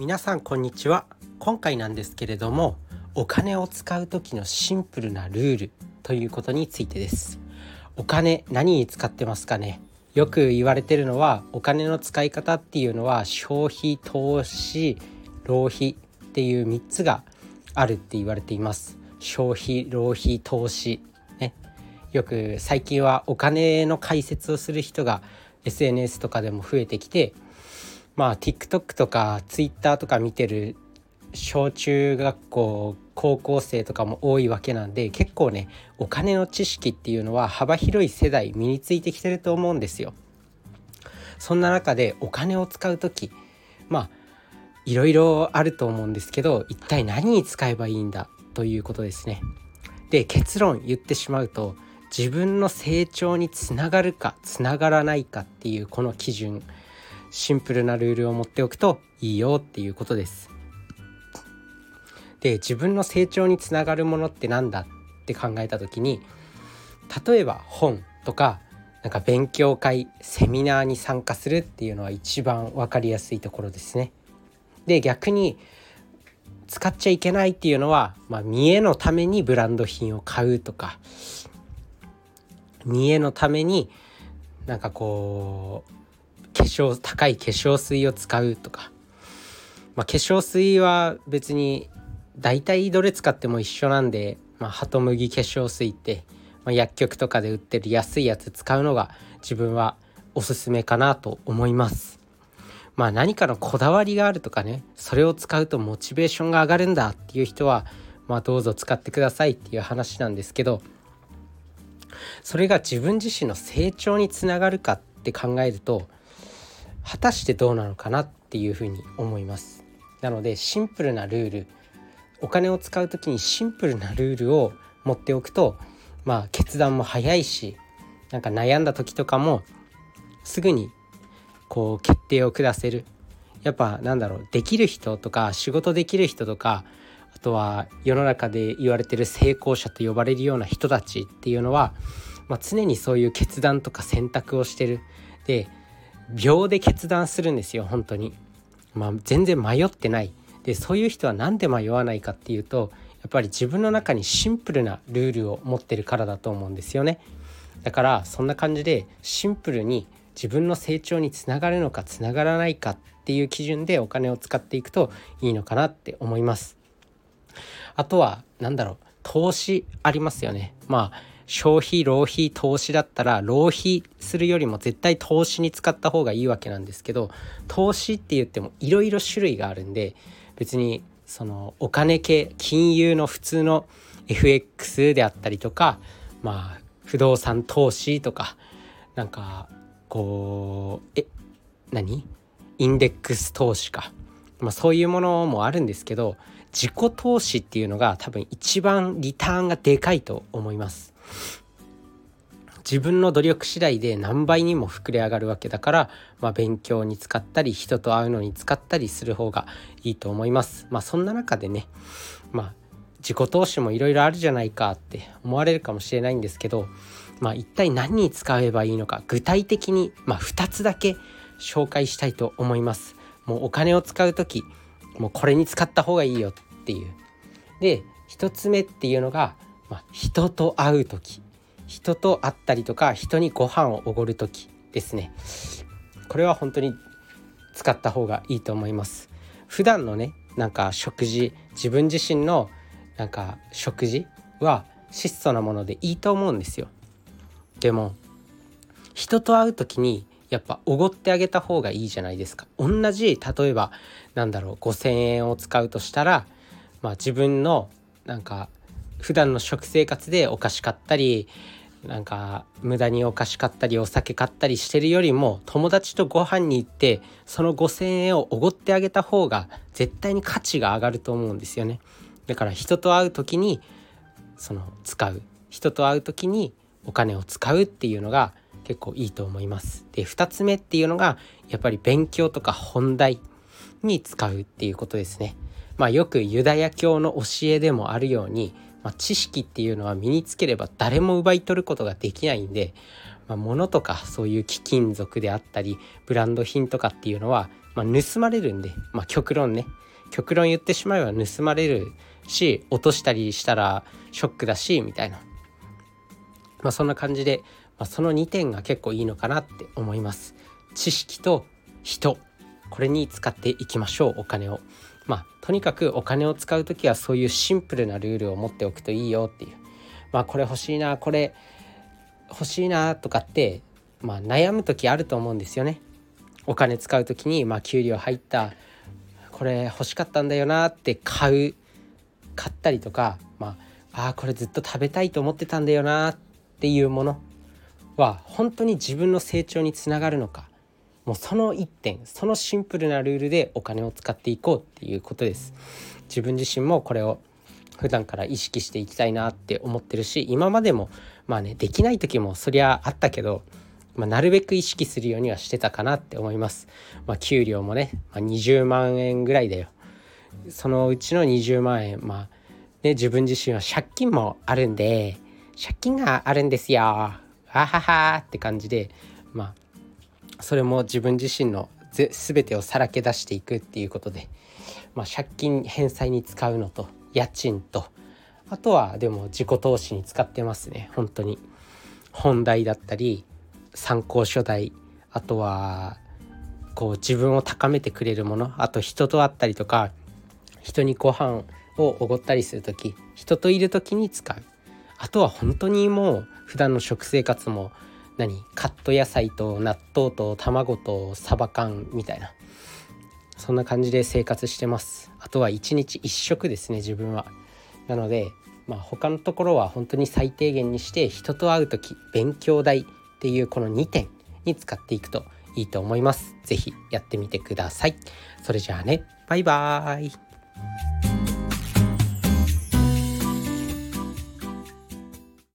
皆さんこんにちは。今回なんですけれどもお金を使う時のシンプルなルールということについてです。お金何に使ってますかね？よく言われてるのはお金の使い方っていうのは消費投資浪費っていう3つがあるって言われています。消費浪費投資。ね。よく最近はお金の解説をする人が SNS とかでも増えてきてまあ TikTok とか Twitter とか見てる小中学校高校生とかも多いわけなんで結構ねお金の知識っていうのは幅広い世代身についてきてると思うんですよ。そんな中でお金を使う時まあいろいろあると思うんですけど一体何に使えばいいんだ？ということですね。で結論言ってしまうと自分の成長につながるかつながらないかっていうこの基準シンプルなルールを持っておくといいよっていうことです。で自分の成長につながるものって何だって考えた時に例えば本とかなんか勉強会セミナーに参加するっていうのは一番分かりやすいところですね。で逆に使っちゃいけないっていうのは、まあ、見栄のためにブランド品を買うとか見栄のためになんかこう化粧高い化粧水を使うとか、まあ、化粧水は別に大体どれ使っても一緒なんで、まあ、ハトムギ化粧水って、まあ、薬局とかで売ってる安いやつ使うのが自分はおすすめかなと思います。まあ何かのこだわりがあるとかねそれを使うとモチベーションが上がるんだっていう人はまあどうぞ使ってくださいっていう話なんですけどそれが自分自身の成長につながるかって考えると果たしてどうなのかなっていうふうに思います。なのでシンプルなルール。お金を使う時にシンプルなルールを持っておくとまあ決断も早いしなんか悩んだ時とかもすぐにこう決定を下せる。やっぱなんだろうできる人とか仕事できる人とかあとは世の中で言われてる成功者と呼ばれるような人たちっていうのは、まあ、常にそういう決断とか選択をしてる。で秒で決断するんですよ本当に、まあ、全然迷ってない。でそういう人は何で迷わないかっていうとやっぱり自分の中にシンプルなルールを持ってるからだと思うんですよね。だからそんな感じでシンプルに自分の成長につながるのかつながらないかっていう基準でお金を使っていくといいのかなって思います。あとは何だろう投資ありますよね。まあ消費浪費投資だったら浪費するよりも絶対投資に使った方がいいわけなんですけど投資って言ってもいろいろ種類があるんで別にそのお金系金融の普通の FX であったりとかまあ不動産投資とかなんかこうえ何？インデックス投資か、まあ、そういうものもあるんですけど自己投資っていうのが多分一番リターンがでかいと思います。自分の努力次第で何倍にも膨れ上がるわけだから、まあ、勉強に使ったり人と会うのに使ったりする方がいいと思います。まあ、そんな中でね、まあ、自己投資もいろいろあるじゃないかって思われるかもしれないんですけど、まあ、一体何に使えばいいのか具体的に、まあ、2つだけ紹介したいと思います。もうお金を使う時もうこれに使った方がいいよっていう。で1つ目っていうのが、まあ、人と会う時。人と会ったりとか人にご飯をおごる時ですね。これは本当に使った方がいいと思います。普段のねなんか食事自分自身のなんか食事は質素なものでいいと思うんですよ。でも人と会う時にやっぱおごってあげた方がいいじゃないですか。同じ例えばなんだろう5,000円を使うとしたらまあ自分のなんか普段の食生活でお菓子買ったりなんか無駄にお菓子買ったりお酒買ったりしてるよりも友達とご飯に行ってその5,000円をおごってあげた方が絶対に価値が上がると思うんですよね。だから人と会う時にその使う人と会う時にお金を使うっていうのが結構いいと思います。で2つ目っていうのがやっぱり勉強とか本題に使うっていうことですね。まあよくユダヤ教の教えでもあるようにまあ、知識っていうのは身につければ誰も奪い取ることができないんで、まあ、物とかそういう貴金属であったりブランド品とかっていうのはまあ、盗まれるんで、まあ、極論ね。極論言ってしまえば盗まれるし落としたりしたらショックだしみたいな、まあ、そんな感じで、まあ、その2点が結構いいのかなって思います。知識と人。これに使っていきましょうお金を。まあとにかくお金を使う時はそういうシンプルなルールを持っておくといいよっていう。まあこれ欲しいなこれ欲しいなとかってまあ悩む時あると思うんですよね。お金使う時にまあ給料入ったこれ欲しかったんだよなって買う買ったりとかまああこれずっと食べたいと思ってたんだよなっていうものは本当に自分の成長につながるのかもうその一点そのシンプルなルールでお金を使っていこうっていうことです。自分自身もこれを普段から意識していきたいなって思ってるし今までもまあねできない時もそりゃあったけど、まあ、なるべく意識するようにはしてたかなって思います、まあ、給料もね、まあ、20万円ぐらいだよ。そのうちの20万円まあね自分自身は借金もあるんで借金があるんですよ。あははって感じでまあそれも自分自身の全てをさらけ出していくっていうことで、まあ、借金返済に使うのと家賃とあとはでも自己投資に使ってますね。本当に。本題だったり参考書代あとはこう自分を高めてくれるものあと人と会ったりとか人にご飯をおごったりする時人といる時に使う。あとは本当にもう普段の食生活も何？カット野菜と納豆と卵とサバ缶みたいな。そんな感じで生活してます。あとは1日1食ですね自分は。なのでまあ他のところは本当に最低限にして人と会う時勉強代っていうこの2点に使っていくといいと思います。是非やってみてください。それじゃあねバイバーイ。